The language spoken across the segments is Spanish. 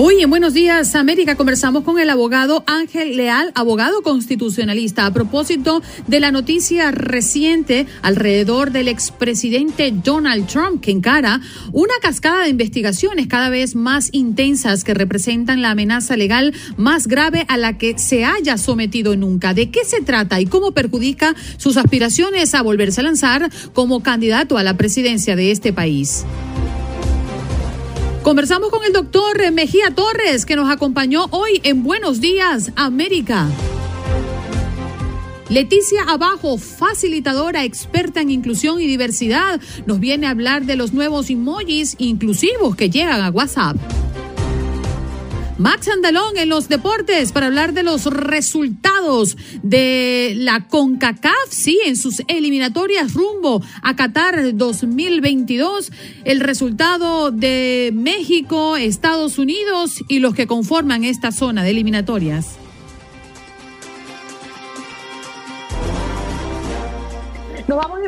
Hoy en Buenos Días América conversamos con el abogado Ángel Leal, abogado constitucionalista, a propósito de la noticia reciente alrededor del expresidente Donald Trump, que encara una cascada de investigaciones cada vez más intensas que representan la amenaza legal más grave a la que se haya sometido nunca. ¿De qué se trata y cómo perjudica sus aspiraciones a volverse a lanzar como candidato a la presidencia de este país? Conversamos con el doctor Mejía Torres, que nos acompañó hoy en Buenos Días, América. Leticia Abajo, facilitadora experta en inclusión y diversidad, nos viene a hablar de los nuevos emojis inclusivos que llegan a WhatsApp. Max Andalón en los deportes para hablar de los resultados de la CONCACAF, sí, en sus eliminatorias rumbo a Qatar 2022, el resultado de México, Estados Unidos y los que conforman esta zona de eliminatorias.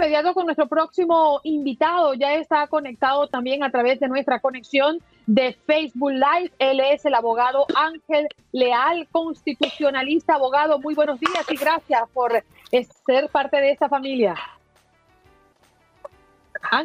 Inmediato con nuestro próximo invitado. Ya está conectado también a través de nuestra conexión de Facebook Live. Él es el abogado Ángel Leal, constitucionalista, abogado. Muy buenos días y gracias por ser parte de esta familia.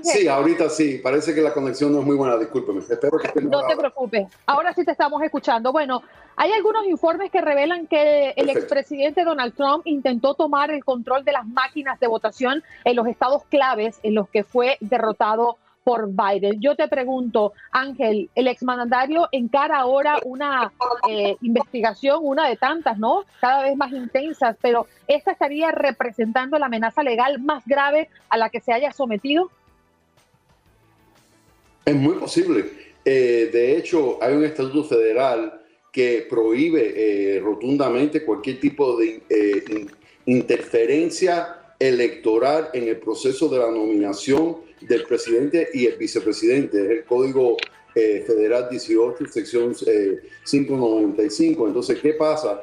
Sí, ahorita sí. Parece que la conexión no es muy buena. Discúlpeme. Espero que No te preocupes. Ahora sí te estamos escuchando. Bueno, hay algunos informes que revelan que el expresidente Donald Trump intentó tomar el control de las máquinas de votación en los estados claves en los que fue derrotado por Biden. Yo te pregunto, Ángel, el exmandatario encara ahora una eh, investigación, una de tantas, ¿no? Cada vez más intensas, pero ¿esta estaría representando la amenaza legal más grave a la que se haya sometido? Es muy posible. Eh, de hecho, hay un estatuto federal que prohíbe eh, rotundamente cualquier tipo de eh, interferencia electoral en el proceso de la nominación del presidente y el vicepresidente. Es el Código Federal 18, sección 595. Entonces, ¿qué pasa?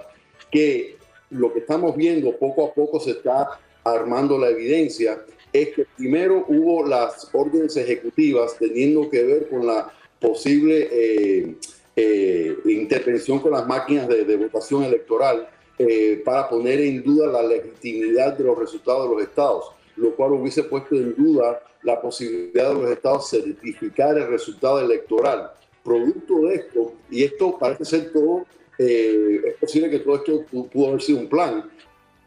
Que lo que estamos viendo poco a poco se está armando la evidencia es que primero hubo las órdenes ejecutivas teniendo que ver con la posible eh, eh, intervención con las máquinas de, votación electoral eh, para poner en duda la legitimidad de los resultados de los estados, lo cual hubiese puesto en duda la posibilidad de los estados certificar el resultado electoral. Producto de esto, y esto parece ser todo, es posible que todo esto pudo haber sido un plan.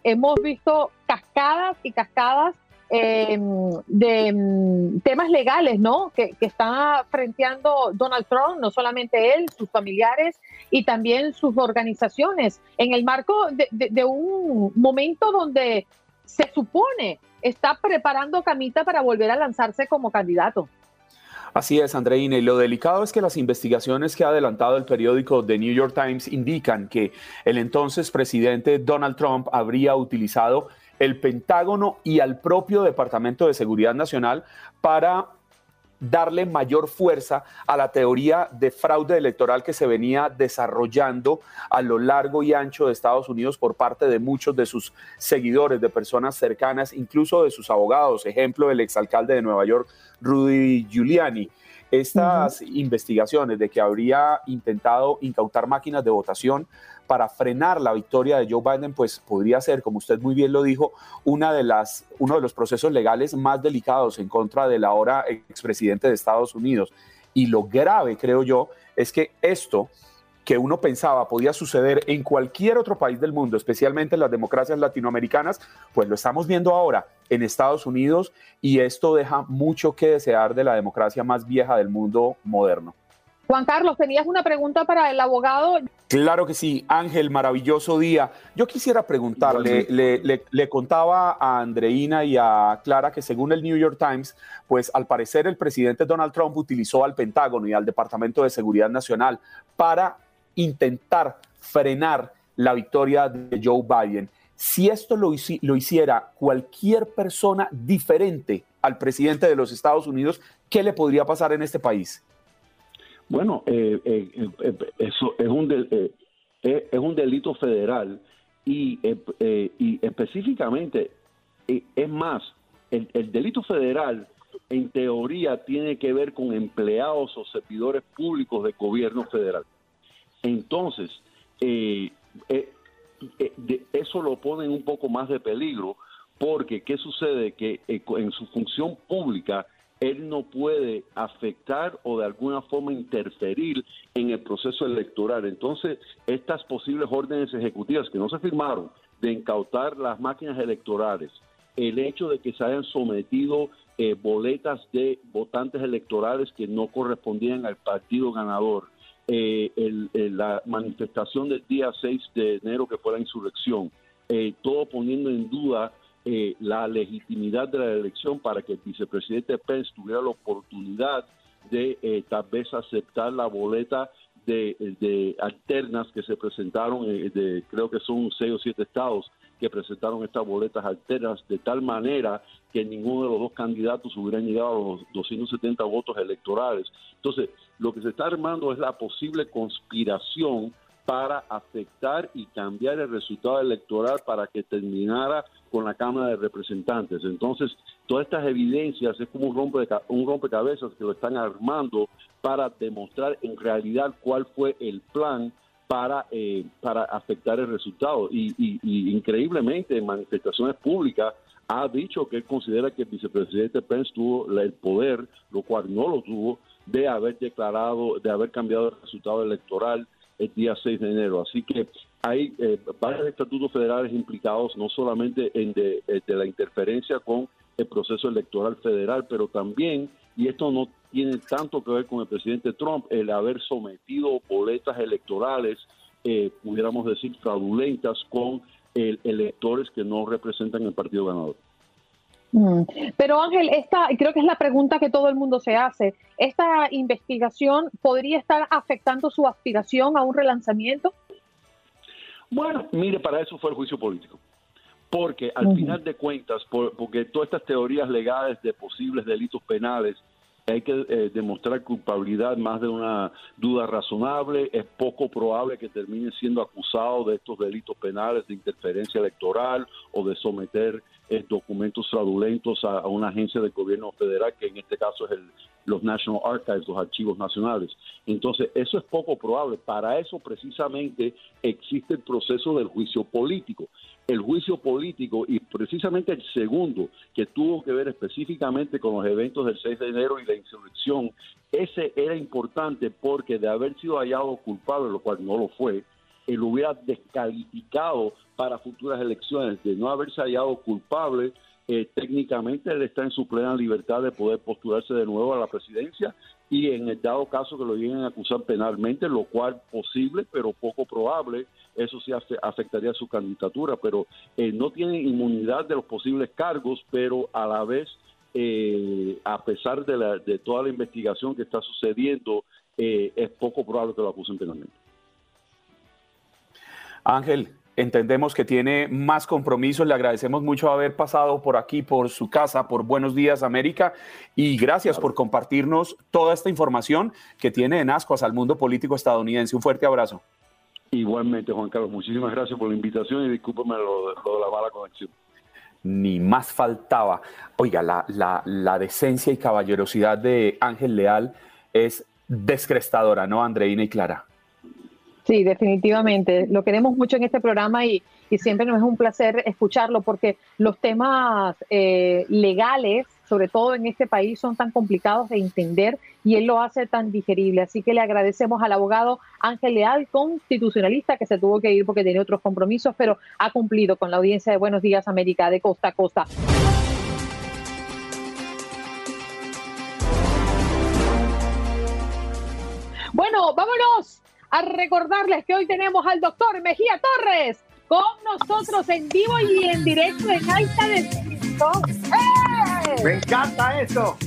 Hemos visto cascadas y cascadas eh, de mm, temas legales, ¿no? Que, está frenteando Donald Trump, no solamente él, sus familiares y también sus organizaciones, en el marco de, un momento donde se supone está preparando camita para volver a lanzarse como candidato. Así es, Andreina. Y lo delicado es que las investigaciones que ha adelantado el periódico The New York Times indican que el entonces presidente Donald Trump habría utilizado el Pentágono y al propio Departamento de Seguridad Nacional para darle mayor fuerza a la teoría de fraude electoral que se venía desarrollando a lo largo y ancho de Estados Unidos por parte de muchos de sus seguidores, de personas cercanas, incluso de sus abogados. Ejemplo, el exalcalde de Nueva York, Rudy Giuliani. Estas investigaciones de que habría intentado incautar máquinas de votación para frenar la victoria de Joe Biden, pues podría ser, como usted muy bien lo dijo, una de las, uno de los procesos legales más delicados en contra del ahora expresidente de Estados Unidos. Y lo grave, creo yo, es que esto que uno pensaba podía suceder en cualquier otro país del mundo, especialmente en las democracias latinoamericanas, pues lo estamos viendo ahora en Estados Unidos y esto deja mucho que desear de la democracia más vieja del mundo moderno. Juan Carlos, tenías una pregunta para el abogado. Claro que sí, Ángel, maravilloso día. Yo quisiera preguntarle, le, contaba a Andreina y a Clara que según el New York Times, pues al parecer el presidente Donald Trump utilizó al Pentágono y al Departamento de Seguridad Nacional para intentar frenar la victoria de Joe Biden. Si esto lo, hiciera cualquier persona diferente al presidente de los Estados Unidos, ¿qué le podría pasar en este país? Bueno, eh, eh, eh, eso es un, delito federal y, y específicamente, es más, el, el, delito federal en teoría tiene que ver con empleados o servidores públicos del gobierno federal. Entonces, eso lo pone un poco más de peligro porque, ¿qué sucede? Que en su función pública, él no puede afectar o de alguna forma interferir en el proceso electoral. Entonces, estas posibles órdenes ejecutivas que no se firmaron de incautar las máquinas electorales, el hecho de que se hayan sometido eh, boletas de votantes electorales que no correspondían al partido ganador, eh, la manifestación del día 6 de enero que fue la insurrección, eh, todo poniendo en duda eh, la legitimidad de la elección para que el vicepresidente Pence tuviera la oportunidad de eh, tal vez aceptar la boleta de, alternas que se presentaron, eh, de, creo que son seis o siete estados que presentaron estas boletas alternas de tal manera que ninguno de los dos candidatos hubieran llegado a los 270 votos electorales. Entonces, lo que se está armando es la posible conspiración para afectar y cambiar el resultado electoral para que terminara con la Cámara de Representantes. Entonces, todas estas evidencias es como un, rompe, un rompecabezas que lo están armando para demostrar en realidad cuál fue el plan para, eh, para afectar el resultado. Y, increíblemente, en manifestaciones públicas, ha dicho que él considera que el vicepresidente Pence tuvo el poder, lo cual no lo tuvo, de haber declarado, de haber cambiado el resultado electoral el día 6 de enero. Así que hay eh, varios estatutos federales implicados, no solamente en de, eh, de, la interferencia con el proceso electoral federal, pero también, y esto no tiene tanto que ver con el presidente Trump, el haber sometido boletas electorales, eh, pudiéramos decir, fraudulentas con electores que no representan el partido ganador. Mm. Pero Ángel, esta creo que es la pregunta que todo el mundo se hace. ¿Esta investigación podría estar afectando su aspiración a un relanzamiento? Bueno, mire, para eso fue el juicio político. Porque al final de cuentas, porque todas estas teorías legales de posibles delitos penales, hay que eh, demostrar culpabilidad más de una duda razonable, es poco probable que termine siendo acusado de estos delitos penales de interferencia electoral o de someter eh, documentos fraudulentos a, una agencia del gobierno federal, que en este caso es el, los National Archives, los archivos nacionales. Entonces, eso es poco probable. Para eso precisamente existe el proceso del juicio político. El juicio político y precisamente el segundo, que tuvo que ver específicamente con los eventos del 6 de enero y la insurrección, ese era importante porque de haber sido hallado culpable, lo cual no lo fue, él hubiera descalificado para futuras elecciones, de no haberse hallado culpable, eh, técnicamente él está en su plena libertad de poder postularse de nuevo a la presidencia y en el dado caso que lo lleguen a acusar penalmente, lo cual posible pero poco probable, eso sí afectaría su candidatura, pero eh, no tiene inmunidad de los posibles cargos, pero a la vez, eh, a pesar de, la, de toda la investigación que está sucediendo, es poco probable que lo acusen penalmente. Ángel, entendemos que tiene más compromisos. Le agradecemos mucho haber pasado por aquí, por su casa, por Buenos Días América y gracias por compartirnos toda esta información que tiene en ascuas al mundo político estadounidense. Un fuerte abrazo. Igualmente, Juan Carlos, muchísimas gracias por la invitación y discúlpeme lo, de la mala conexión. Ni más faltaba. Oiga, la, la, la decencia y caballerosidad de Ángel Leal es descrestadora, ¿no, Andreina y Clara? Sí, definitivamente. Lo queremos mucho en este programa y, y siempre nos es un placer escucharlo porque los temas eh, legales, sobre todo en este país, son tan complicados de entender y él lo hace tan digerible. Así que le agradecemos al abogado Ángel Leal, constitucionalista, que se tuvo que ir porque tenía otros compromisos, pero ha cumplido con la audiencia de Buenos Días América de costa a costa. Bueno, vámonos a recordarles que hoy tenemos al doctor Mejía Torres con nosotros en vivo y en directo en alta definición. ¡Eh! Me encanta eso.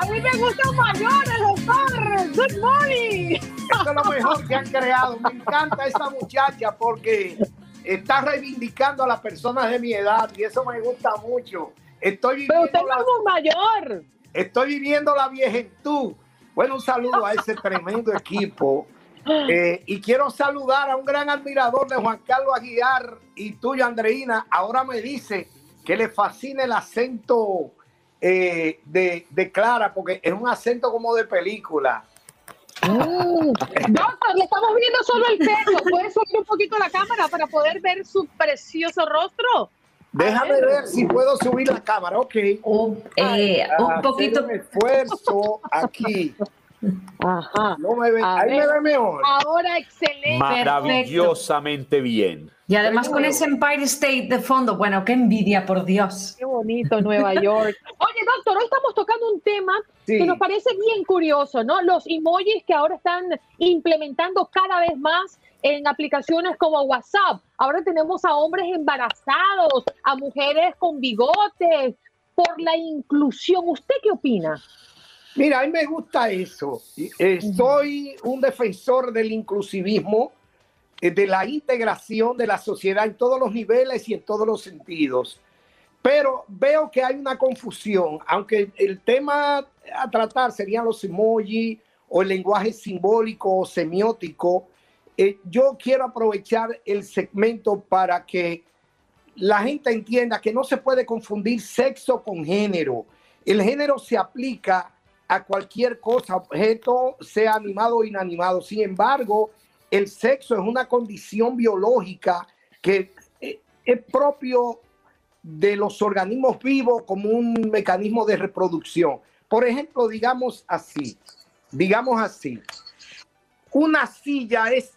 A mí me gusta mayor el doctor. Good morning. Esto es lo mejor que han creado. Me encanta esa muchacha porque está reivindicando a las personas de mi edad y eso me gusta mucho. Estoy Pero usted viviendo, es un mayor. la, estoy viviendo la viejentud. Bueno, un saludo a ese tremendo equipo. Eh, y quiero saludar a un gran admirador de Juan Carlos Aguiar y tuyo, Andreina. Ahora me dice que le fascina el acento eh, de, de Clara, porque es un acento como de película. Doctor, le estamos viendo solo el pelo. ¿Puede subir un poquito la cámara para poder ver su precioso rostro? Déjame ver. ver si puedo subir la cámara, ok. Un, eh, un poquito. un esfuerzo aquí. Ajá. No me ve- ahí me ver. ve mejor. Ahora excelente. Maravillosamente bien. Y además con ese Empire State de fondo. Bueno, qué envidia, por Dios. Qué bonito Nueva York. Oye, doctor, hoy estamos tocando un tema Sí. que nos parece bien curioso, ¿no? Los emojis que ahora están implementando cada vez más en aplicaciones como WhatsApp. Ahora tenemos a hombres embarazados, a mujeres con bigotes, por la inclusión. ¿Usted qué opina? Mira, a mí me gusta eso. Soy un defensor del inclusivismo, eh, de la integración de la sociedad en todos los niveles y en todos los sentidos. Pero veo que hay una confusión, aunque el tema a tratar serían los emojis o el lenguaje simbólico o semiótico. eh, yo quiero aprovechar el segmento para que la gente entienda que no se puede confundir sexo con género. El género se aplica a cualquier cosa, objeto, sea animado o inanimado. Sin embargo, el sexo es una condición biológica que eh, es propio de los organismos vivos como un mecanismo de reproducción. Por ejemplo, digamos así, digamos así, una silla es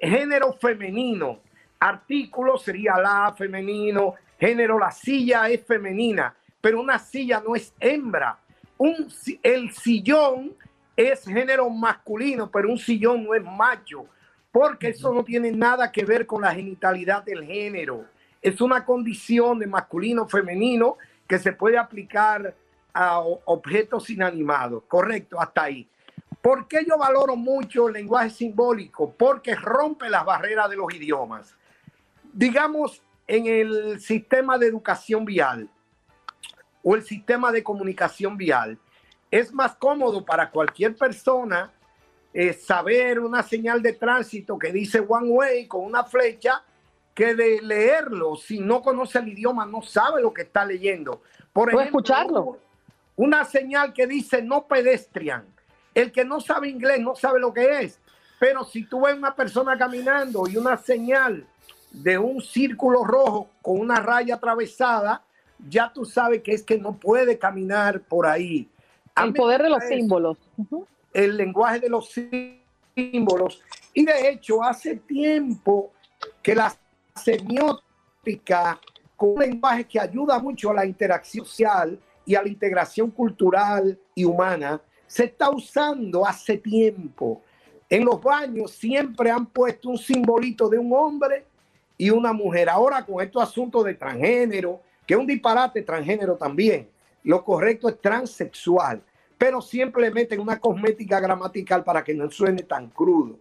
género femenino, artículo sería la femenino, género la silla es femenina, pero una silla no es hembra. Un, el sillón es género masculino, pero un sillón no es macho, porque eso no tiene nada que ver con la genitalidad del género. Es una condición de masculino femenino que se puede aplicar a objetos inanimados. Correcto, hasta ahí. ¿Por qué yo valoro mucho el lenguaje simbólico? Porque rompe las barreras de los idiomas. Digamos, en el sistema de educación vial o el sistema de comunicación vial, es más cómodo para cualquier persona eh, saber una señal de tránsito que dice one way con una flecha que de leerlo. Si no conoce el idioma, no sabe lo que está leyendo. Por ejemplo, escucharlo. Una señal que dice no pedestrian. El que no sabe inglés no sabe lo que es. Pero si tú ves una persona caminando y una señal de un círculo rojo con una raya atravesada, ya tú sabes que es que no puede caminar por ahí. A El poder de los eso símbolos. El lenguaje de los símbolos. Y de hecho, hace tiempo que la semiótica, con un lenguaje que ayuda mucho a la interacción social y a la integración cultural y humana, se está usando hace tiempo. En los baños siempre han puesto un simbolito de un hombre y una mujer. Ahora con estos asuntos de transgénero, que es un disparate transgénero también, lo correcto es transexual, pero simplemente una cosmética gramatical para que no suene tan crudo.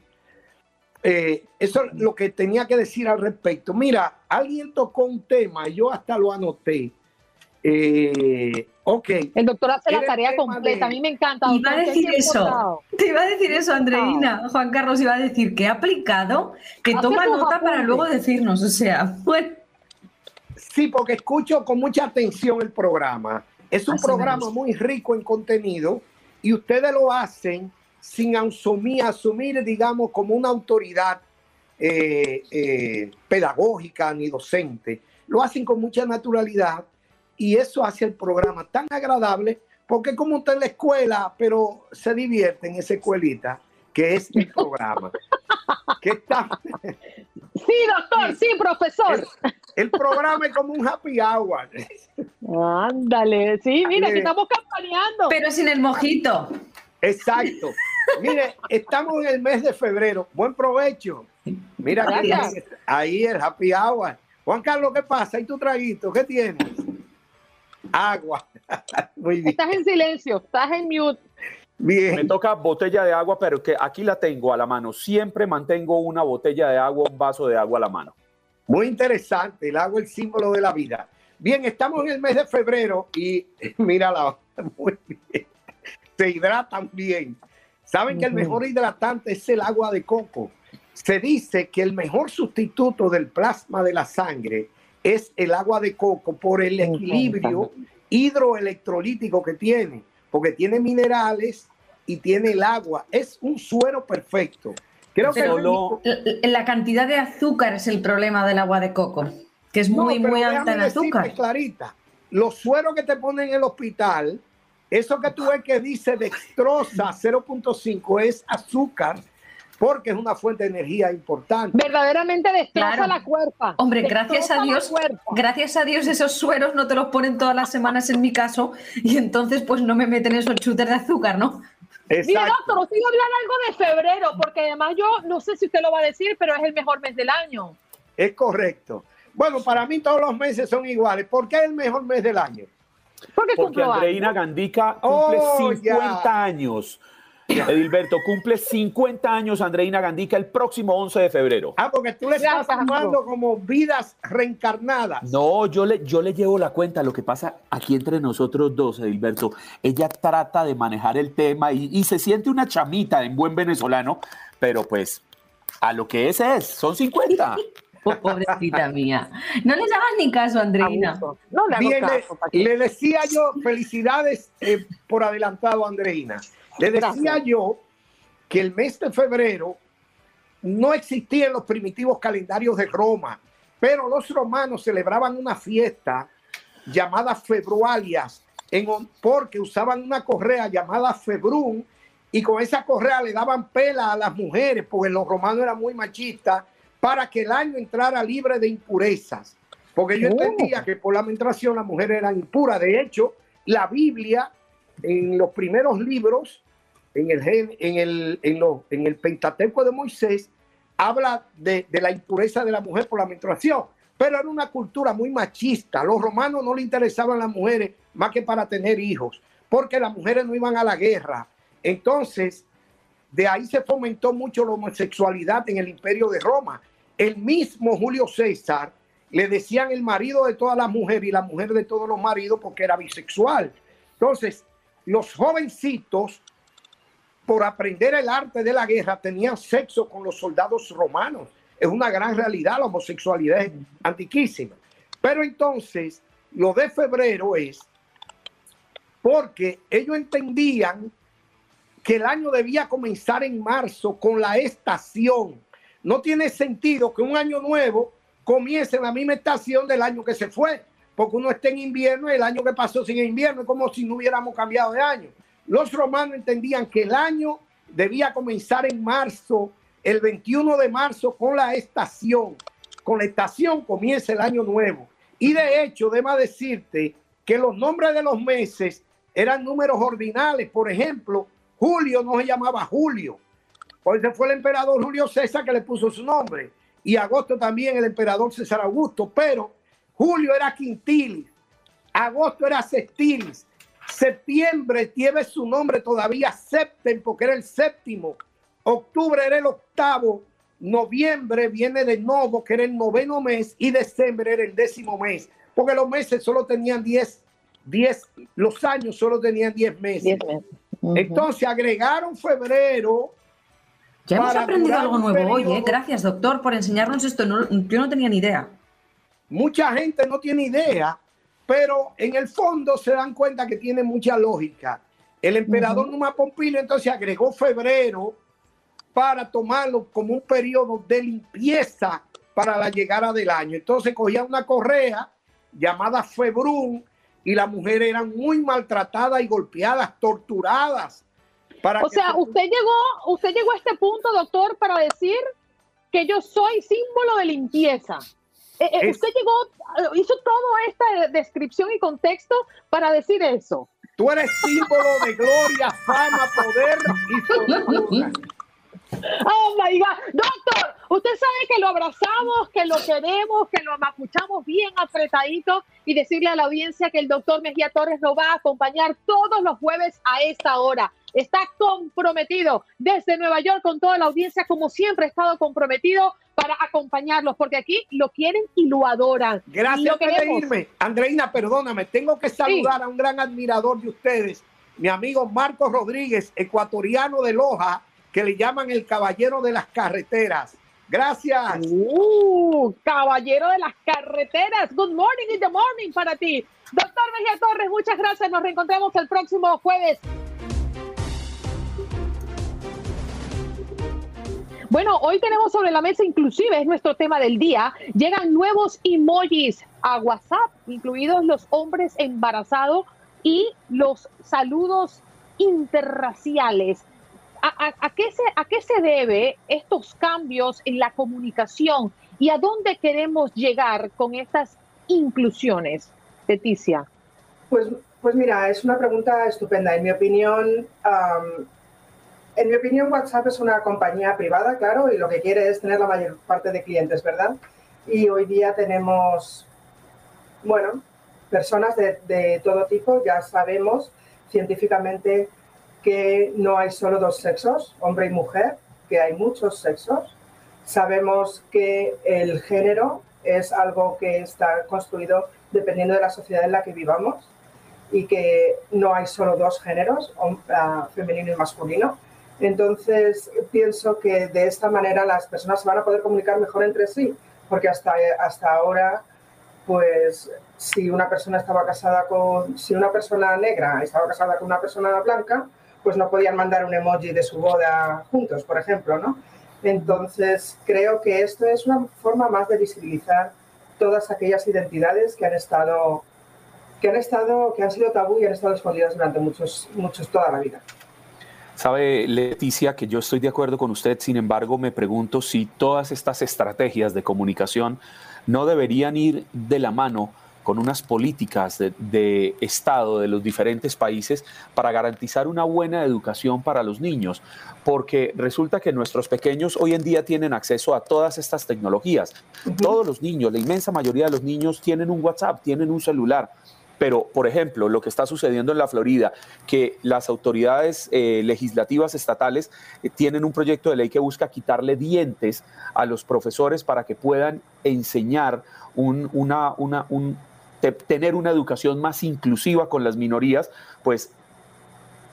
Eh, eso es lo que tenía que decir al respecto. Mira, alguien tocó un tema, y yo hasta lo anoté. Eh, ok. El doctor hace la tarea completa. A mí me encanta. Iba a decir siempre eso. Te iba a decir eso, Andreina. Juan Carlos iba a decir que ha aplicado, que Hace toma nota para luego decirnos. O sea, bueno. Sí, porque escucho con mucha atención el programa. Es un Así programa muy rico en contenido y ustedes lo hacen sin asumir, asumir, digamos, como una autoridad eh, eh, pedagógica ni docente. Lo hacen con mucha naturalidad y eso hace el programa tan agradable porque como está en la escuela, pero se divierte en esa escuelita que es el programa. que está... Sí, doctor, sí, profesor. El, programa es como un happy hour. Ándale, sí, mira, que estamos campaneando. Pero sin el mojito. Exacto. Mire, estamos en el mes de febrero. Buen provecho. Mira, ahí el happy hour. Juan Carlos, ¿qué pasa? ¿Y tu traguito? ¿Qué tienes? Agua. Muy bien. Estás en silencio, estás en mute. Bien. Me toca botella de agua, pero que aquí la tengo a la mano. Siempre mantengo una botella de agua, un vaso de agua a la mano. Muy interesante, el agua es el símbolo de la vida. Bien, estamos en el mes de febrero y mira la muy bien. Se hidratan bien. Saben que el mejor hidratante es el agua de coco. Se dice que el mejor sustituto del plasma de la sangre es el agua de coco por el equilibrio hidroelectrolítico que tiene, porque tiene minerales y tiene el agua. Es un suero perfecto. Creo que la cantidad de azúcar es el problema del agua de coco, que es muy, muy alta en azúcar. Clarita, los sueros que te ponen en el hospital, eso que tú ves que dice dextrosa 0.5 es azúcar porque es una fuente de energía importante. Verdaderamente destroza la cuerpa. Hombre, gracias a Dios, gracias a Dios esos sueros no te los ponen todas las semanas en mi caso y entonces pues no me meten esos chutes de azúcar, ¿no? Mira, doctor, os iba a hablar algo de febrero, porque además yo no sé si usted lo va a decir, pero es el mejor mes del año. Es correcto. Bueno, para mí todos los meses son iguales. ¿Por qué es el mejor mes del año? Porque, porque Andreina Gandica cumple 50 años. Edilberto, cumple 50 años Andreina Gandica el próximo 11 de febrero. Ah, porque tú le estás llamando como vidas reencarnadas. No, yo le, yo le llevo la cuenta. Lo que pasa aquí entre nosotros dos, Edilberto, ella trata de manejar el tema y, se siente una chamita en buen venezolano, pero pues a lo que es es, son 50. Pobrecita mía. No le hagas ni caso, Andreina. No le, le, decía yo felicidades eh, por adelantado, Andreina. Le decía yo que el mes de febrero no existían los primitivos calendarios de Roma, pero los romanos celebraban una fiesta llamada Februalias, en, porque usaban una correa llamada Februm y con esa correa le daban pela a las mujeres, porque los romanos eran muy machistas, para que el año entrara libre de impurezas. Porque yo oh. entendía que por la menstruación las mujeres eran impuras. De hecho, la Biblia, en los primeros libros, en el, en Pentateuco de Moisés, habla de, de, la impureza de la mujer por la menstruación, pero era una cultura muy machista. Los romanos no le interesaban las mujeres más que para tener hijos, porque las mujeres no iban a la guerra. Entonces, de ahí se fomentó mucho la homosexualidad en el imperio de Roma. El mismo Julio César le decían el marido de todas las mujeres y la mujer de todos los maridos porque era bisexual. Entonces, los jovencitos por aprender el arte de la guerra tenían sexo con los soldados romanos. Es una gran realidad, la homosexualidad es antiquísima. Pero entonces, lo de febrero es porque ellos entendían que el año debía comenzar en marzo con la estación. No tiene sentido que un año nuevo comience en la misma estación del año que se fue, porque uno está en invierno y el año que pasó sin invierno es como si no hubiéramos cambiado de año. Los romanos entendían que el año debía comenzar en marzo, el 21 de marzo, con la estación. Con la estación comienza el año nuevo. Y de hecho, debo decirte que los nombres de los meses eran números ordinales. Por ejemplo, Julio no se llamaba Julio. Pues fue el emperador Julio César que le puso su nombre. Y agosto también el emperador César Augusto. Pero Julio era Quintilis. Agosto era Sextilis. Septiembre tiene su nombre todavía Septem porque era el séptimo. Octubre era el octavo. Noviembre viene de nuevo, que era el noveno mes. Y diciembre era el décimo mes. Porque los meses solo tenían 10, 10, los años solo tenían 10 meses. Entonces agregaron febrero. Ya hemos aprendido algo nuevo hoy, ¿eh? Gracias, doctor, por enseñarnos esto. yo no tenía ni idea. Mucha gente no tiene idea pero en el fondo se dan cuenta que tiene mucha lógica. El emperador Numa Pompilio entonces agregó febrero para tomarlo como un periodo de limpieza para la llegada del año. Entonces cogía una correa llamada Febrún y las mujeres eran muy maltratadas y golpeadas, torturadas. Para o sea, usted llegó, usted llegó a este punto, doctor, para decir que yo soy símbolo de limpieza. Eh, eh, usted llegó, hizo toda esta descripción y contexto para decir eso. Tú eres símbolo de gloria, fama, poder y fortuna. Oh my God. Doctor, usted sabe que lo abrazamos, que lo queremos, que lo escuchamos bien apretadito y decirle a la audiencia que el doctor Mejía Torres lo va a acompañar todos los jueves a esta hora. Está comprometido desde Nueva York con toda la audiencia, como siempre ha estado comprometido para acompañarlos, porque aquí lo quieren y lo adoran. Gracias por irme. Andreina, perdóname, tengo que saludar a un gran admirador de ustedes, mi amigo Marcos Rodríguez, ecuatoriano de Loja que le llaman el caballero de las carreteras. Gracias. Uh, caballero de las carreteras. Good morning in the morning para ti. Doctor Mejía Torres, muchas gracias. Nos reencontramos el próximo jueves. Bueno, hoy tenemos sobre la mesa, inclusive es nuestro tema del día, llegan nuevos emojis a WhatsApp, incluidos los hombres embarazados y los saludos interraciales. ¿A, qué se, ¿A qué se debe estos cambios en la comunicación y a dónde queremos llegar con estas inclusiones, Leticia? Pues, pues mira, es una pregunta estupenda. En mi opinión, en mi opinión, WhatsApp es una compañía privada, claro, y lo que quiere es tener la mayor parte de clientes, ¿verdad? Y hoy día tenemos, bueno, personas de, de todo tipo, ya sabemos científicamente que no hay solo dos sexos, hombre y mujer, que hay muchos sexos. Sabemos que el género es algo que está construido dependiendo de la sociedad en la que vivamos y que no hay solo dos géneros, ah, femenino y masculino. Entonces, pienso que de esta manera las personas se van a poder comunicar mejor entre sí, porque hasta, hasta ahora, pues si una persona estaba casada con, si una persona negra estaba casada con una persona blanca, pues no podían mandar un emoji de su boda juntos, por ejemplo, ¿no? Entonces, creo que esto es una forma más de visibilizar todas aquellas identidades que han estado que han estado que han sido tabú y han estado escondidas durante muchos muchos toda la vida. Sabe, Leticia, que yo estoy de acuerdo con usted, sin embargo, me pregunto si todas estas estrategias de comunicación no deberían ir de la mano con unas políticas de, Estado de los diferentes países para garantizar una buena educación para los niños, porque resulta que nuestros pequeños hoy en día tienen acceso a todas estas tecnologías. Todos los niños, la inmensa mayoría de los niños tienen un WhatsApp, tienen un celular. Pero, por ejemplo, lo que está sucediendo en la Florida, que las autoridades eh, legislativas estatales eh, tienen un proyecto de ley que busca quitarle dientes a los profesores para que puedan enseñar un, una, una, un, tener una educación más inclusiva con las minorías, pues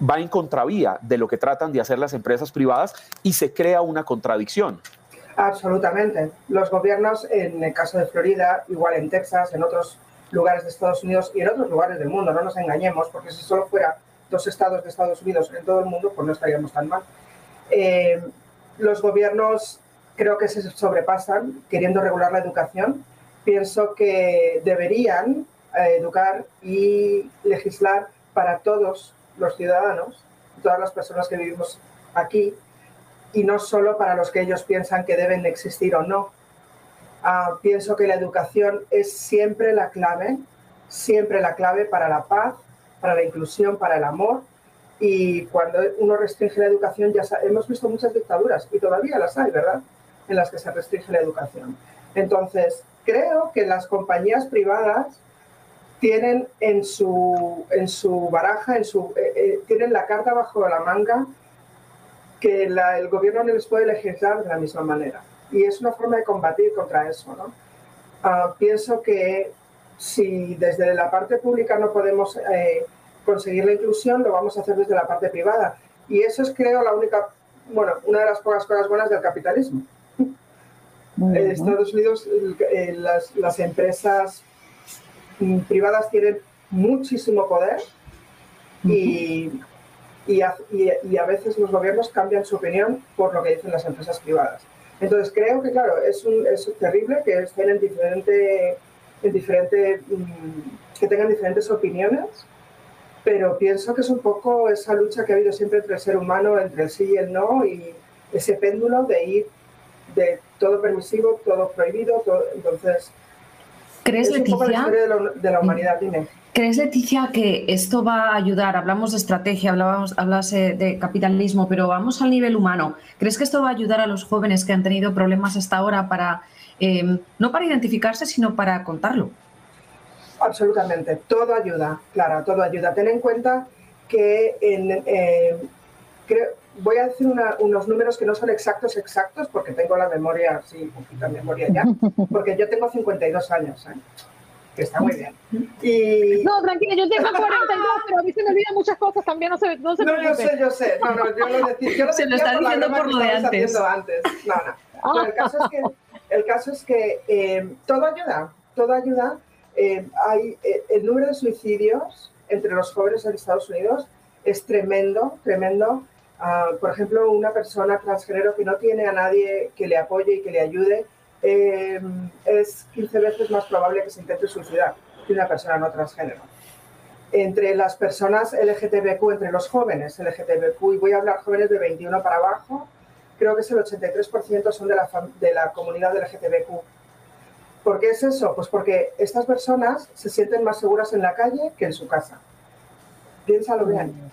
va en contravía de lo que tratan de hacer las empresas privadas y se crea una contradicción. Absolutamente. Los gobiernos, en el caso de Florida, igual en Texas, en otros lugares de Estados Unidos y en otros lugares del mundo, no nos engañemos, porque si solo fuera dos estados de Estados Unidos en todo el mundo, pues no estaríamos tan mal. Eh, los gobiernos creo que se sobrepasan queriendo regular la educación pienso que deberían eh, educar y legislar para todos los ciudadanos, todas las personas que vivimos aquí, y no solo para los que ellos piensan que deben existir o no. Ah, pienso que la educación es siempre la clave, siempre la clave para la paz, para la inclusión, para el amor. Y cuando uno restringe la educación, ya hemos visto muchas dictaduras, y todavía las hay, ¿verdad?, en las que se restringe la educación. Entonces, creo que las compañías privadas tienen en su, en su baraja, en su, eh, eh, tienen la carta bajo la manga que el gobierno no les puede legislar de la misma manera. Y es una forma de combatir contra eso. ¿no? Ah, pienso que si desde la parte pública no podemos eh, conseguir la inclusión, lo vamos a hacer desde la parte privada. Y eso es, creo, la única, bueno, una de las pocas cosas buenas del capitalismo. En Estados Unidos eh, las, empresas mm, privadas tienen muchísimo poder y y a, y, a, veces los gobiernos cambian su opinión por lo que dicen las empresas privadas. Entonces creo que, claro, es, un, es terrible que estén en diferente, en diferente, mm, que tengan diferentes opiniones, pero pienso que es un poco esa lucha que ha habido siempre entre el ser humano, entre el sí y el no, y ese péndulo de ir de todo permisivo, todo prohibido, todo, entonces... ¿Crees, es un poco la historia de la, de la humanidad, dime. ¿Crees, Leticia, que esto va a ayudar? Hablamos de estrategia, hablábamos, hablas de capitalismo, pero vamos al nivel humano. ¿Crees que esto va a ayudar a los jóvenes que han tenido problemas hasta ahora para, em, no para identificarse, sino para contarlo? Absolutamente, todo ayuda, Clara, todo ayuda. Ten en cuenta que en, eh, voy a decir unos números que no son exactos, exactos, porque tengo la memoria, sí, poquita memoria ya, porque yo tengo 52 años. ¿eh? que está muy bien. Y... No, tranquila, yo tengo 42, pero a mí se me olvidan muchas cosas también, no se No, se no yo sé, yo sé. No, no, yo lo, decía, yo lo se lo está diciendo por lo de antes. antes. No, no. Pero el caso es que, el caso es que eh, todo ayuda, todo ayuda. Eh, hay, eh, el número de suicidios entre los jóvenes en Estados Unidos es tremendo, tremendo. Uh, por ejemplo, una persona transgénero que no tiene a nadie que le apoye y que le ayude, eh, es 15 veces más probable que se intente suicidar que una persona no transgénero. Entre las personas LGTBQ, entre los jóvenes LGTBQ, y voy a hablar jóvenes de 21 para abajo, creo que es el 83% son de la, de la comunidad LGTBQ. ¿Por qué es eso? Pues porque estas personas se sienten más seguras en la calle que en su casa. Piénsalo bien.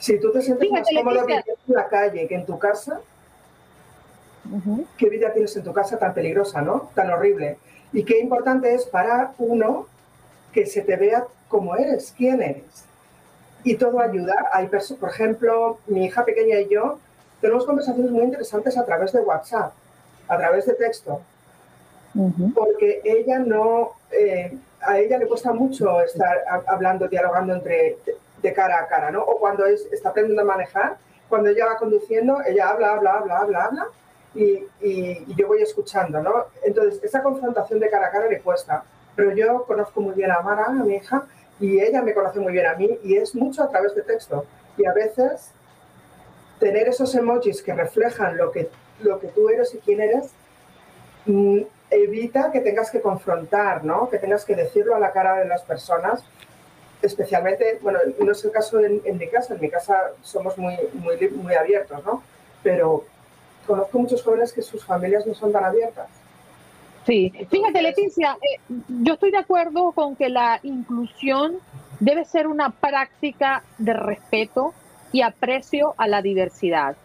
Si tú te sientes más cómodo en la calle que en tu casa, ¿Qué vida tienes en tu casa tan peligrosa, ¿no? Tan horrible. Y qué importante es para uno que se te vea como eres, quién eres. Y todo ayuda. Hay por ejemplo, mi hija pequeña y yo tenemos conversaciones muy interesantes a través de WhatsApp, a través de texto. Porque ella no, eh, a ella le cuesta mucho estar hablando, dialogando entre de cara a cara, ¿no? O cuando es, está aprendiendo a manejar, cuando ella va conduciendo, ella habla, habla, habla, habla, habla, y, yo voy escuchando, ¿no? Entonces, esa confrontación de cara a cara le cuesta, pero yo conozco muy bien a Mara, a mi hija, y ella me conoce muy bien a mí, y es mucho a través de texto. Y a veces, tener esos emojis que reflejan lo que, lo que tú eres y quién eres, mm, evita que tengas que confrontar, ¿no? Que tengas que decirlo a la cara de las personas, especialmente, bueno, no es el caso en, mi casa, en mi casa somos muy, muy, muy abiertos, ¿no? Pero conozco muchos jóvenes que sus familias no son tan abiertas. Sí, fíjate Leticia, eh, yo estoy de acuerdo con que la inclusión debe ser una práctica de respeto y aprecio a la diversidad.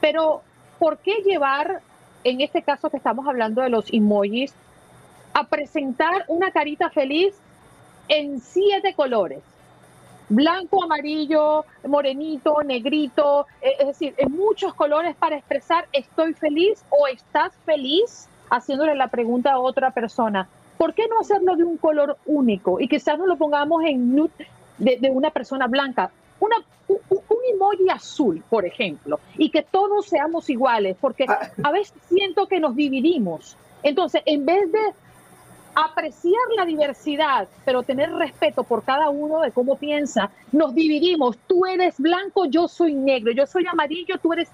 Pero, ¿por qué llevar, en este caso que estamos hablando de los emojis, a presentar una carita feliz en siete colores? blanco, amarillo, morenito, negrito, eh, es decir, en muchos colores para expresar estoy feliz o estás feliz, haciéndole la pregunta a otra persona. ¿Por qué no hacerlo de un color único y quizás no lo pongamos en nude de, una persona blanca? Una, un, un, emoji azul, por ejemplo, y que todos seamos iguales, porque ah. a veces siento que nos dividimos. Entonces, en vez de apreciar la diversidad, pero tener respeto por cada uno de cómo piensa, nos dividimos. Tú eres blanco, yo soy negro, yo soy amarillo, tú eres...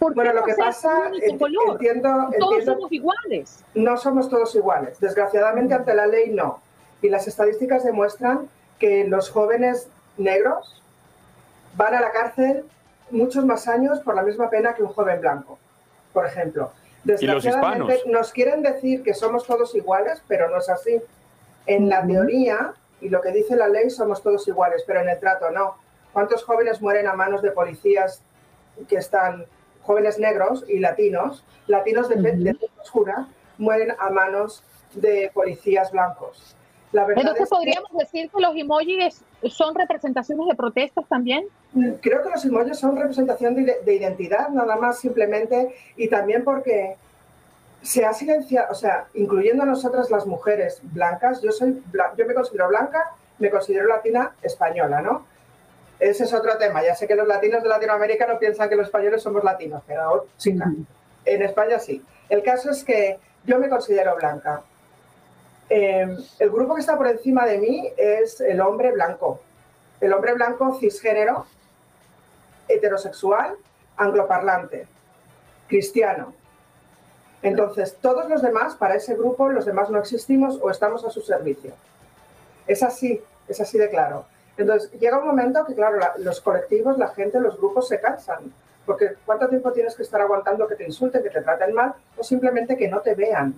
bueno, lo que pasa, entiendo, todos somos iguales. No somos todos iguales. Desgraciadamente ante la ley no. Y las estadísticas demuestran que los jóvenes negros van a la cárcel muchos más años por la misma pena que un joven blanco, por ejemplo. Desgraciadamente nos quieren decir que somos todos iguales, pero no es así. En la teoría y lo que dice la ley somos todos iguales, pero en el trato no. ¿Cuántos jóvenes mueren a manos de policías que están, jóvenes negros y latinos, latinos de, de oscura, mueren a manos de policías blancos? Entonces, ¿podríamos decir que los emojis son representaciones de protestas también? Creo que los emojis son representación de, identidad, nada más simplemente, y también porque se ha silenciado, o sea, incluyendo a nosotras las mujeres blancas, yo, soy, yo me considero blanca, me considero latina española, ¿no? Ese es otro tema. Ya sé que los latinos de Latinoamérica no piensan que los españoles somos latinos, pero sí, en España sí. El caso es que yo me considero blanca Em, el grupo que está por encima de mí es el hombre blanco. El hombre blanco cisgénero heterosexual, angloparlante, cristiano. Entonces, todos los demás, para ese grupo, los demás no existimos o estamos a su servicio. Es así, es así de claro. Entonces, llega un momento que, claro, los colectivos, la gente, los grupos se cansan. Porque ¿cuánto tiempo tienes que estar aguantando que te insulten, que te traten mal o simplemente que no te vean?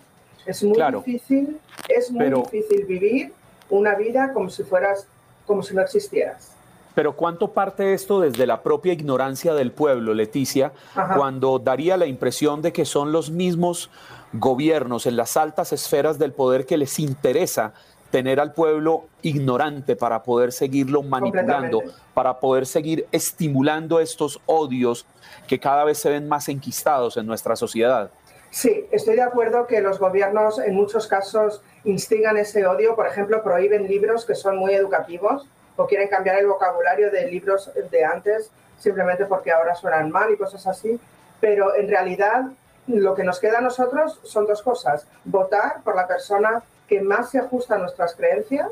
Es muy difícil, es muy difícil vivir una vida como si fueras, como si no existieras. Pero ¿cuánto parte esto desde la propia ignorancia del pueblo, Leticia, cuando daría la impresión de que son los mismos gobiernos en las altas esferas del poder que les interesa tener al pueblo ignorante para poder seguirlo manipulando, para poder seguir estimulando estos odios que cada vez se ven más enquistados en nuestra sociedad? Sí, estoy de acuerdo que los gobiernos en muchos casos instigan ese odio, por ejemplo, prohíben libros que son muy educativos o quieren cambiar el vocabulario de libros de antes simplemente porque ahora suenan mal y cosas así, pero en realidad lo que nos queda a nosotros son dos cosas, votar por la persona que más se ajusta a nuestras creencias,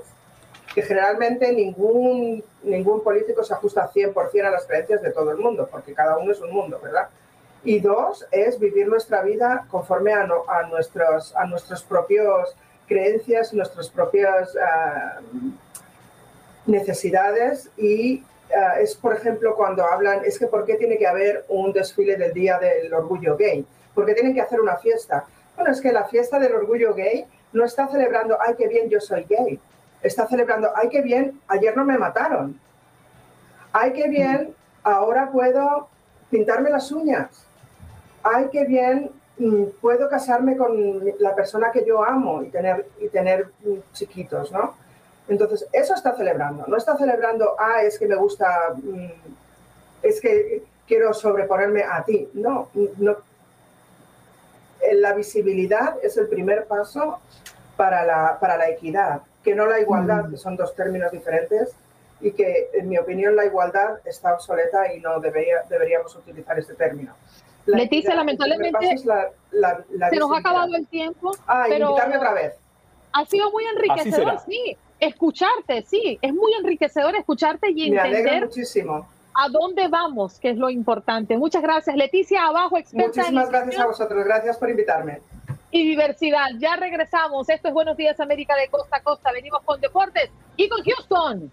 que generalmente ningún, ningún político se ajusta 100% a las creencias de todo el mundo, porque cada uno es un mundo, ¿verdad? Y dos, es vivir nuestra vida conforme a, a, nuestros, a nuestros propios creencias, nuestras propias ah, necesidades y ah, es, por ejemplo, cuando hablan, es que ¿por qué tiene que haber un desfile del Día del Orgullo Gay? ¿Por qué tienen que hacer una fiesta? Bueno, es que la fiesta del Orgullo Gay no está celebrando, ay, qué bien, yo soy gay. Está celebrando, ay, qué bien, ayer no me mataron. Ay, qué bien, ahora puedo pintarme las uñas ay, qué bien, mm, puedo casarme con la persona que yo amo y tener, y tener mm, chiquitos, ¿no? Entonces, eso está celebrando. No está celebrando, ah, es que me gusta, mm, es que quiero sobreponerme a ti. No, no. La visibilidad es el primer paso para la, para la equidad, que no la igualdad, que son dos términos diferentes y que, en mi opinión, la igualdad está obsoleta y no debería, deberíamos utilizar este término. Leticia, lamentablemente se nos ha acabado el tiempo. Ah, pero otra vez. Ha sido muy enriquecedor, sí. Escucharte, sí. Es muy enriquecedor escucharte y entender muchísimo. a dónde vamos, que es lo importante. Muchas gracias. Leticia, abajo, experta Muchísimas gracias a vosotros. Gracias por invitarme. Y diversidad. Ya regresamos. Esto es Buenos Días América de Costa a Costa. Venimos con deportes y con Houston.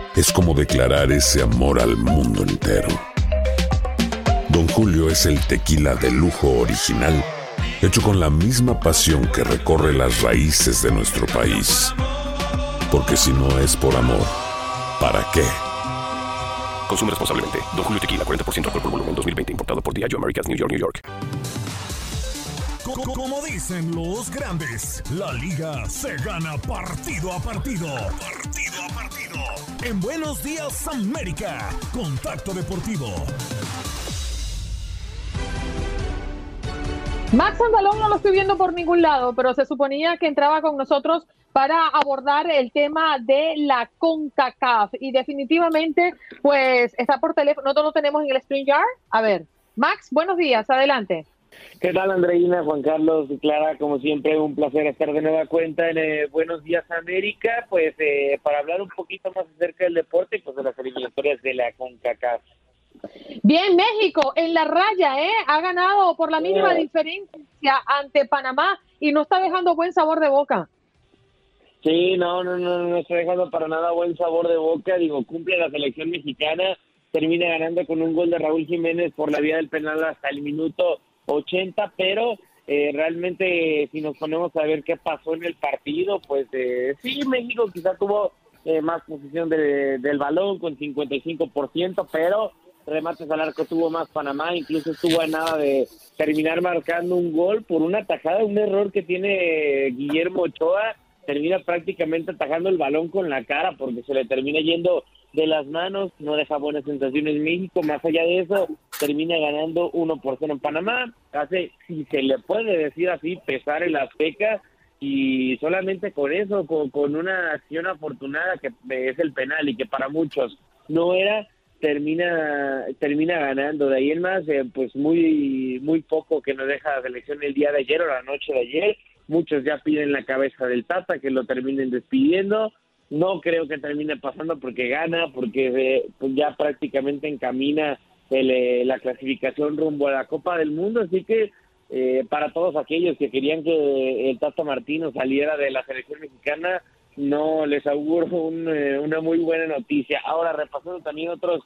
es como declarar ese amor al mundo entero. Don Julio es el tequila de lujo original, hecho con la misma pasión que recorre las raíces de nuestro país. Porque si no es por amor, ¿para qué? Consume responsablemente. Don Julio Tequila, 40% alcohol por volumen, 2020. Importado por Diageo Americas, New York, New York. Como dicen los grandes, la liga se gana partido a partido. Partido a partido. En Buenos Días América, Contacto Deportivo. Max Andalón no lo estoy viendo por ningún lado, pero se suponía que entraba con nosotros para abordar el tema de la CONCACAF. Y definitivamente, pues está por teléfono, nosotros lo tenemos en el StreamYard. A ver, Max, buenos días, adelante. ¿Qué tal, Andreina, Juan Carlos y Clara? Como siempre, un placer estar de nueva cuenta en eh, Buenos Días América, pues eh, para hablar un poquito más acerca del deporte y pues de las eliminatorias de la CONCACAF. Bien, México en la raya, ¿eh? Ha ganado por la mínima diferencia ante Panamá y no está dejando buen sabor de boca. Sí, no, no, no, no está dejando para nada buen sabor de boca. Digo, cumple la selección mexicana, termina ganando con un gol de Raúl Jiménez por la vía del penal hasta el minuto 80, pero eh, realmente si nos ponemos a ver qué pasó en el partido, pues eh, sí, México quizá tuvo eh, más posición del balón con 55%, pero remates al arco tuvo más Panamá, incluso estuvo a nada de terminar marcando un gol por una tajada, un error que tiene Guillermo Ochoa, termina prácticamente atajando el balón con la cara porque se le termina yendo de las manos, no deja buenas sensaciones en México, más allá de eso, termina ganando 1 por 0 en Panamá, hace, si se le puede decir así, pesar el Azteca, y solamente con eso, con, una acción afortunada que es el penal y que para muchos no era, termina termina ganando. De ahí en más, eh, pues muy muy poco que nos deja la selección el día de ayer o la noche de ayer. Muchos ya piden la cabeza del Tata, que lo terminen despidiendo. No creo que termine pasando porque gana, porque eh, pues ya prácticamente encamina eh, la clasificación rumbo a la Copa del Mundo. Así que eh, para todos aquellos que querían que el Tata Martino saliera de la selección mexicana, no les auguro una muy buena noticia. Ahora, repasando también otros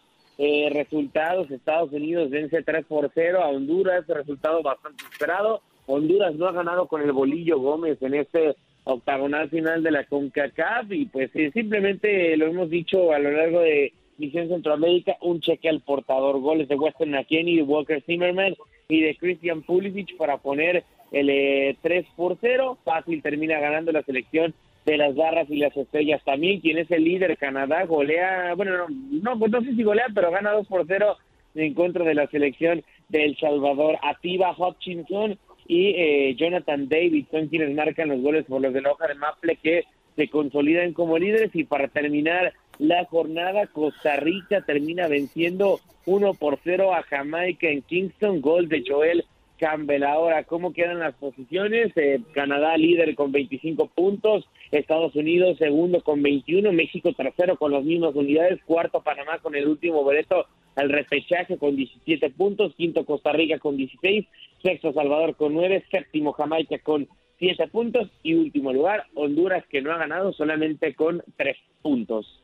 resultados, Estados Unidos vence 3 por 0 a Honduras, resultado bastante esperado. Honduras no ha ganado con el Bolillo Gómez en este octagonal final de la CONCACAF y pues simplemente lo hemos dicho a lo largo de Misión Centroamérica, un cheque al portador, goles de Weston McKinney, Walker Zimmerman y de Christian Pulisic para poner el 3 eh, por 0, fácil termina ganando la selección de las barras y las estrellas también, quien es el líder Canadá, golea, bueno, no, pues no sé si golea, pero gana 2 por 0 en contra de la selección de El Salvador. Ativa Hutchinson y eh, Jonathan David son quienes marcan los goles por los de la hoja de Maple que se consolidan como líderes y para terminar la jornada Costa Rica termina venciendo 1 por 0 a Jamaica en Kingston, gol de Joel Campbell. Ahora, ¿cómo quedan las posiciones? Eh, Canadá líder con 25 puntos, Estados Unidos segundo con 21, México tercero con las mismas unidades, cuarto Panamá con el último boleto al repechaje con 17 puntos, quinto Costa Rica con 16, sexto Salvador con 9, séptimo Jamaica con 7 puntos y último lugar Honduras que no ha ganado solamente con 3 puntos.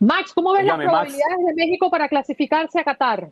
Max, ¿cómo ves las probabilidades de México para clasificarse a Qatar?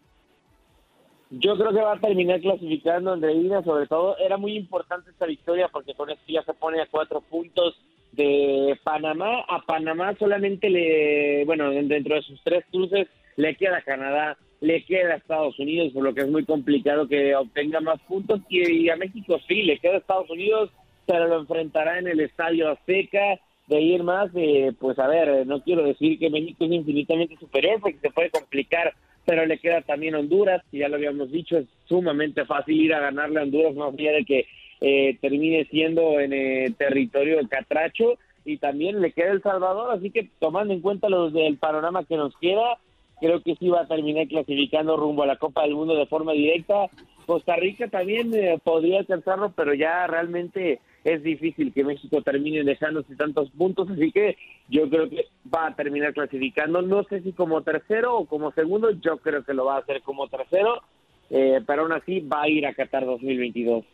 Yo creo que va a terminar clasificando Andreina, sobre todo era muy importante esta victoria porque con esto ya se pone a cuatro puntos de Panamá. A Panamá solamente le, bueno, dentro de sus tres cruces le queda Canadá, le queda Estados Unidos, por lo que es muy complicado que obtenga más puntos. Y, a México sí, le queda Estados Unidos, pero lo enfrentará en el Estadio Azteca. De ir más, eh, pues a ver, no quiero decir que México es infinitamente superior porque se puede complicar, pero le queda también Honduras, que ya lo habíamos dicho, es sumamente fácil ir a ganarle a Honduras, más allá de que eh, termine siendo en el territorio del Catracho, y también le queda El Salvador, así que tomando en cuenta los del panorama que nos queda, creo que sí va a terminar clasificando rumbo a la Copa del Mundo de forma directa. Costa Rica también eh, podría alcanzarlo, pero ya realmente es difícil que México termine dejándose tantos puntos, así que yo creo que va a terminar clasificando, no sé si como tercero o como segundo, yo creo que lo va a hacer como tercero, eh, pero aún así va a ir a Qatar 2022.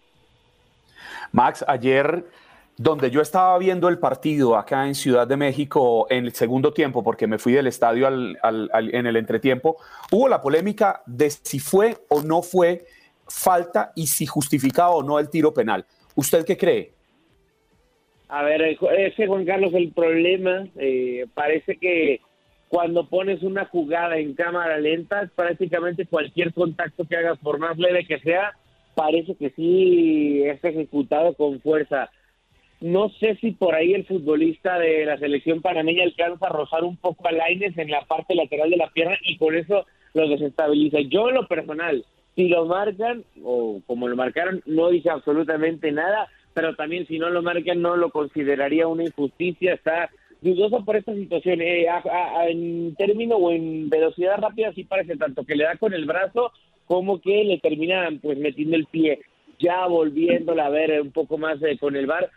Max, ayer donde yo estaba viendo el partido acá en Ciudad de México en el segundo tiempo, porque me fui del estadio en el entretiempo, hubo la polémica de si fue o no fue falta y si justificaba o no el tiro penal. ¿Usted qué cree? A ver, ese Juan Carlos, el problema eh, parece que cuando pones una jugada en cámara lenta, prácticamente cualquier contacto que hagas, por más leve que sea, parece que sí es ejecutado con fuerza no sé si por ahí el futbolista de la selección panameña alcanza a rozar un poco a Laines en la parte lateral de la pierna y con eso lo desestabiliza. Yo en lo personal, si lo marcan o como lo marcaron, no dice absolutamente nada, pero también si no lo marcan no lo consideraría una injusticia. Está dudoso por esta situación. Eh, en término o en velocidad rápida sí parece tanto que le da con el brazo como que le termina pues metiendo el pie. Ya volviéndola a ver un poco más eh, con el bar,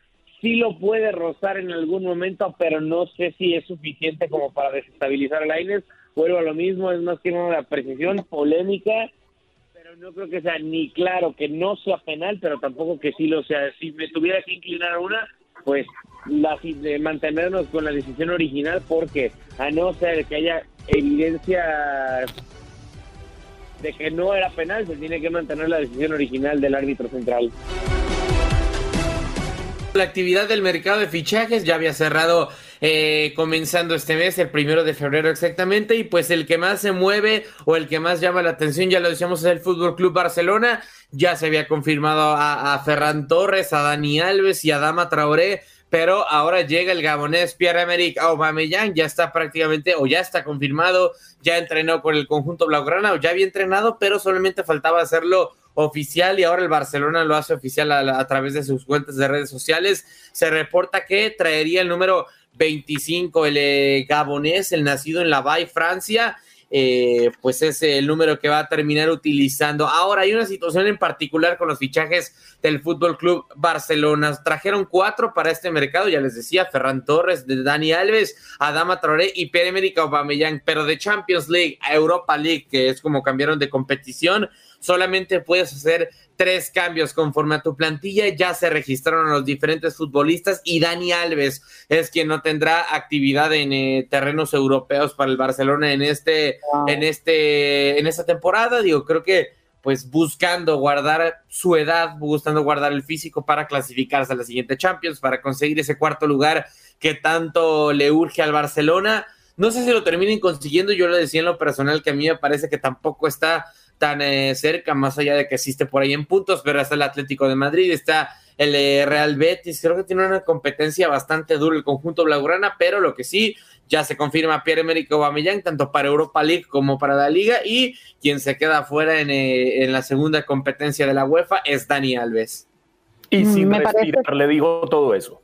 sí lo puede rozar en algún momento, pero no sé si es suficiente como para desestabilizar a Laines. Vuelvo a lo mismo, es más que una precisión polémica, pero no creo que sea ni claro que no sea penal, pero tampoco que sí lo sea. Si me tuviera que inclinar a una, pues la, de mantenernos con la decisión original, porque a no ser que haya evidencia de que no era penal, se tiene que mantener la decisión original del árbitro central. La actividad del mercado de fichajes ya había cerrado eh, comenzando este mes, el primero de febrero exactamente, y pues el que más se mueve o el que más llama la atención, ya lo decíamos, es el Fútbol Club Barcelona. Ya se había confirmado a, Ferran Torres, a Dani Alves y a Dama Traoré pero ahora llega el gabonés Pierre-Emerick Aubameyang, ya está prácticamente o ya está confirmado, ya entrenó con el conjunto blaugrana o ya había entrenado, pero solamente faltaba hacerlo oficial y ahora el Barcelona lo hace oficial a, través de sus cuentas de redes sociales. Se reporta que traería el número 25, el eh, gabonés, el nacido en La Valle, Francia, eh, pues es el número que va a terminar utilizando. Ahora hay una situación en particular con los fichajes del Fútbol Club Barcelona. Trajeron cuatro para este mercado, ya les decía, Ferran Torres, Dani Alves, Adama Traoré y Pierre-Emerick Aubameyang, pero de Champions League a Europa League, que es como cambiaron de competición, solamente puedes hacer tres cambios conforme a tu plantilla. Ya se registraron los diferentes futbolistas y Dani Alves es quien no tendrá actividad en eh, terrenos europeos para el Barcelona en este, en este, en esta temporada. Digo, creo que pues buscando guardar su edad, buscando guardar el físico para clasificarse a la siguiente Champions, para conseguir ese cuarto lugar que tanto le urge al Barcelona. No sé si lo terminen consiguiendo, yo lo decía en lo personal que a mí me parece que tampoco está tan eh, cerca, más allá de que existe por ahí en puntos, pero está el Atlético de Madrid, está el eh, Real Betis, creo que tiene una competencia bastante dura el conjunto blaugrana, pero lo que sí, ya se confirma Pierre-Emerick Aubameyang, tanto para Europa League como para la Liga, y quien se queda fuera en, eh, en la segunda competencia de la UEFA es Dani Alves. Y mm, sin Me respirar, le digo todo eso.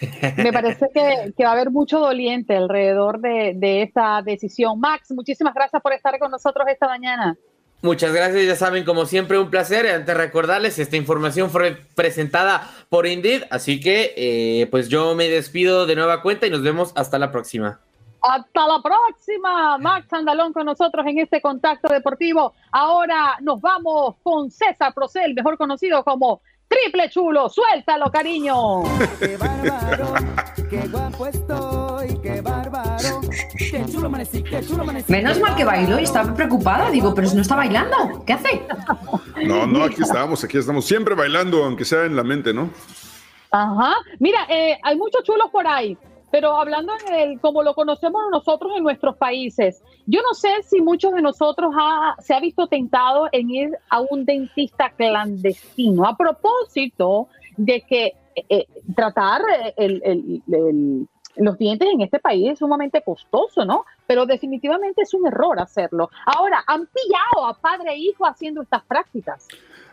Me parece que, que, va a haber mucho doliente alrededor de, de esta decisión. Max, muchísimas gracias por estar con nosotros esta mañana. Muchas gracias, ya saben, como siempre, un placer. Antes recordarles, esta información fue presentada por Indeed, así que eh, pues yo me despido de nueva cuenta y nos vemos hasta la próxima. Hasta la próxima, Max Andalón con nosotros en este contacto deportivo. Ahora nos vamos con César Procel, mejor conocido como Triple Chulo. Suéltalo, cariño. qué bárbaro, qué guapo estoy, qué bárbaro. Menos mal que bailó y estaba preocupada. Digo, pero si no está bailando, ¿qué hace? No, no, aquí estamos, aquí estamos. Siempre bailando, aunque sea en la mente, ¿no? Ajá. Mira, eh, hay muchos chulos por ahí, pero hablando en el, como lo conocemos nosotros en nuestros países, yo no sé si muchos de nosotros se ha visto tentado en ir a un dentista clandestino. A propósito de que eh, eh, tratar el, el los dientes en este país es sumamente costoso, ¿no? Pero definitivamente es un error hacerlo. Ahora, han pillado a padre e hijo haciendo estas prácticas.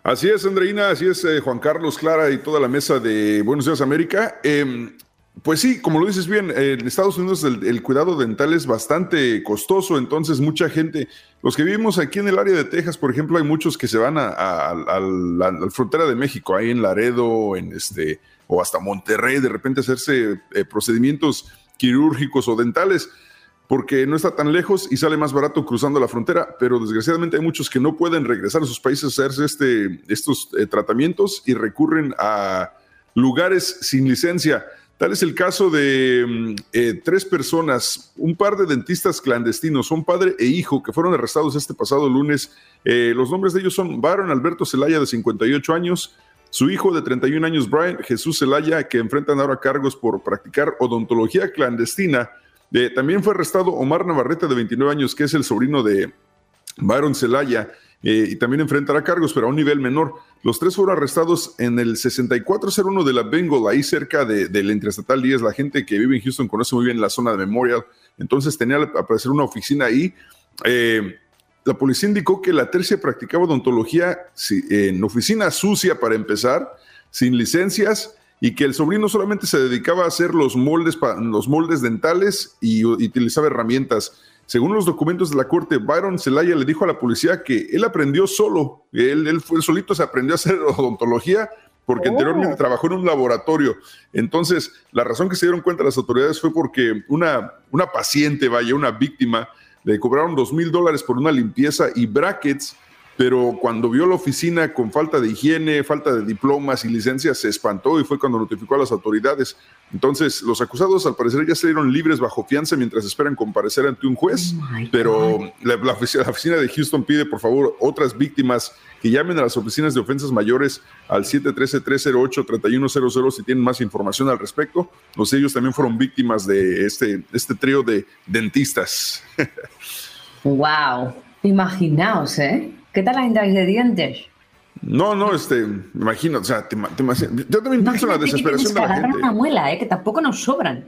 Así es, Andreina, así es, eh, Juan Carlos, Clara y toda la mesa de Buenos Días América. Em, pues sí, como lo dices bien, en Estados Unidos el, cuidado dental es bastante costoso, entonces mucha gente, los que vivimos aquí en el área de Texas, por ejemplo, hay muchos que se van a, la, frontera de México, ahí en Laredo, en este, o hasta Monterrey, de repente hacerse eh, procedimientos quirúrgicos o dentales, porque no está tan lejos y sale más barato cruzando la frontera, pero desgraciadamente hay muchos que no pueden regresar a sus países a hacerse este, estos eh, tratamientos y recurren a lugares sin licencia. Tal es el caso de mm, eh, tres personas, un par de dentistas clandestinos, un padre e hijo, que fueron arrestados este pasado lunes. los nombres de ellos son Baron Alberto Zelaya, de 58 años, su hijo de 31 años, Brian Jesús Zelaya, que enfrentan ahora cargos por practicar odontología clandestina. también fue arrestado Omar Navarrete, de 29 años, que es el sobrino de Byron Zelaya, eh, y también enfrentará cargos, pero a un nivel menor. Los tres fueron arrestados en el 6401 de la Bengal, ahí cerca del de, Interestatal 10. La gente que vive en Houston conoce muy bien la zona de Memorial, entonces tenía que aparecer una oficina ahí. Eh, la policía indicó que la tercia practicaba odontología en oficina sucia para empezar, sin licencias, y que el sobrino solamente se dedicaba a hacer los moldes, los moldes dentales y, utilizaba herramientas. Según los documentos de la corte, Byron Zelaya le dijo a la policía que él aprendió solo, él, él fue solito, se aprendió a hacer odontología porque oh. anteriormente trabajó en un laboratorio. Entonces, la razón que se dieron cuenta las autoridades fue porque una, una paciente, vaya, una víctima, le cobraron dos mil dólares por una limpieza y brackets, pero cuando vio la oficina con falta de higiene, falta de diplomas y licencias, se espantó y fue cuando notificó a las autoridades. Entonces, los acusados al parecer ya salieron libres bajo fianza mientras esperan comparecer ante un juez, oh pero la, oficina, de Houston pide, por favor, otras víctimas que llamen a las oficinas de ofensas mayores al 713-308-3100 si tienen más información al respecto. Los ellos también fueron víctimas de este, este trío de dentistas. ¡Wow! Imaginaos, ¿eh? ¿Qué tal la de dientes? No, no, este, me imagino, o sea, te, te, yo también pienso en la desesperación de la gente. una muela, ¿eh? que tampoco nos sobran.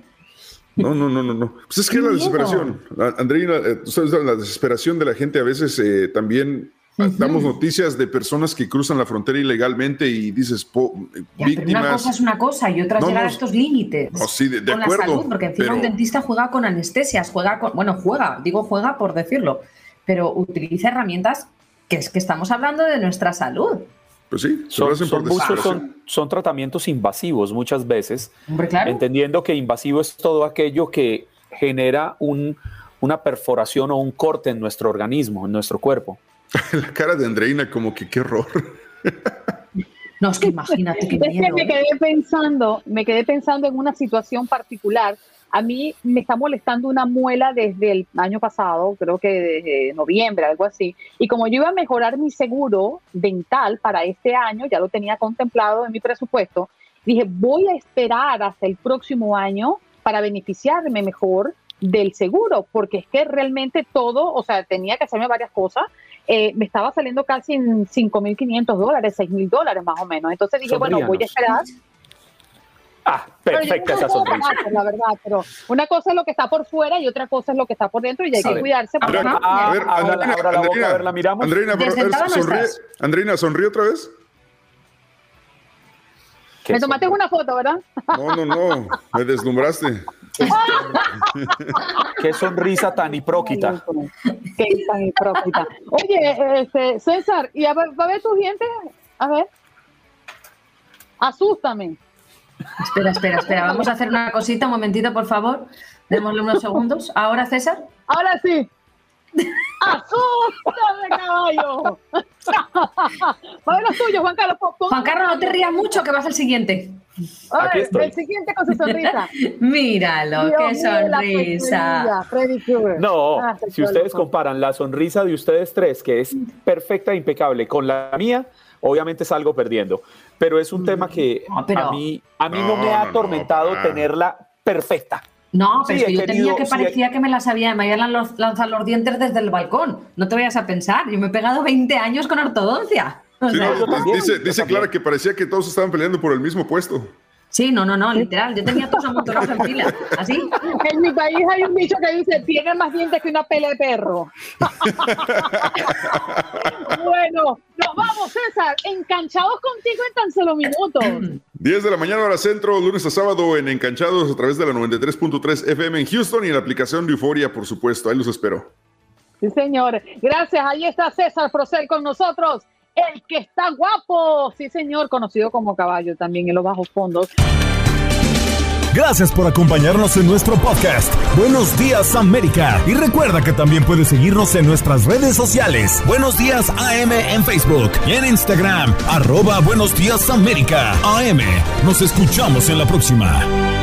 No, no, no, no, no. Pues es que es la desesperación. Andreina, eh, la desesperación de la gente a veces eh, también Damos noticias de personas que cruzan la frontera ilegalmente y dices, víctimas. una cosa es una cosa y otra es llegar a estos límites. sí, de, con acuerdo, la salud, porque encima un dentista juega con anestesias, juega con. Bueno, juega, digo juega por decirlo, pero utiliza herramientas que es que estamos hablando de nuestra salud. Pues sí, son, son, son, tratamientos invasivos muchas veces, entendiendo que invasivo es todo aquello que genera un, una perforación o un corte en nuestro organismo, en nuestro cuerpo. La cara de Andreina, como que qué horror. No, es que imagínate qué Es que me quedé pensando, me quedé pensando en una situación particular. A mí me está molestando una muela desde el año pasado, creo que desde noviembre, algo así. Y como yo iba a mejorar mi seguro dental para este año, ya lo tenía contemplado en mi presupuesto, dije, voy a esperar hasta el próximo año para beneficiarme mejor del seguro, porque es que realmente todo, o sea, tenía que hacerme varias cosas eh, me estaba saliendo casi en 5.500 dólares, 6.000 dólares más o menos. Entonces dije, bueno, voy a esperar. Ah, perfecta esa sonrisa. La verdad, pero una cosa es lo que está por fuera y otra cosa es lo que está por dentro y hay que cuidarse. A ver, a ver, la boca, a ver, la miramos. Andreina, sonríe, Andreina, sonríe otra vez. Me tomaste una foto, ¿verdad? No, no, no, me deslumbraste. Qué sonrisa tan hipróquita. Qué tan hipróquita. Oye, este, César, ¿y a ver, va a ver tu gente? A ver. Asústame. Espera, espera, espera. Vamos a hacer una cosita, un momentito, por favor. Démosle unos segundos. ¿Ahora, César? Ahora sí. ¡Asústame, caballo! Va a ver los tuyos, Juan Carlos. Juan Carlos, no te rías mucho, que vas al siguiente. el siguiente con su sonrisa. Míralo, qué sonrisa. No, ah, si ustedes comparan la sonrisa de ustedes tres, que es perfecta e impecable, con la mía, obviamente salgo perdiendo. Pero es un tema que a mí, a mí no, me ha atormentado tenerla perfecta. No, pero yo tenía que parecía que me las había, me habían lanzado los dientes desde el balcón. No te vayas a pensar, yo me he pegado 20 años con ortodoncia. dice, Clara que parecía que todos estaban peleando por el mismo puesto. Sí, no, no, no, literal. Yo tenía todos amontonados en fila. Así. En mi país hay un bicho que dice: tiene más dientes que una pele de perro. bueno, nos vamos, César. Enganchados contigo en tan solo minutos. 10 de la mañana, hora centro, lunes a sábado en Encanchados a través de la 93.3 FM en Houston y en la aplicación de Euforia, por supuesto. Ahí los espero. Sí, señor. Gracias. Ahí está César Procel con nosotros el que está guapo. Sí, señor, conocido como caballo también en los bajos fondos. Gracias por acompañarnos en nuestro podcast. Buenos días América. Y recuerda que también puedes seguirnos en nuestras redes sociales. Buenos días AM en Facebook y en Instagram. Arroba Buenos días América. AM. Nos escuchamos en la próxima.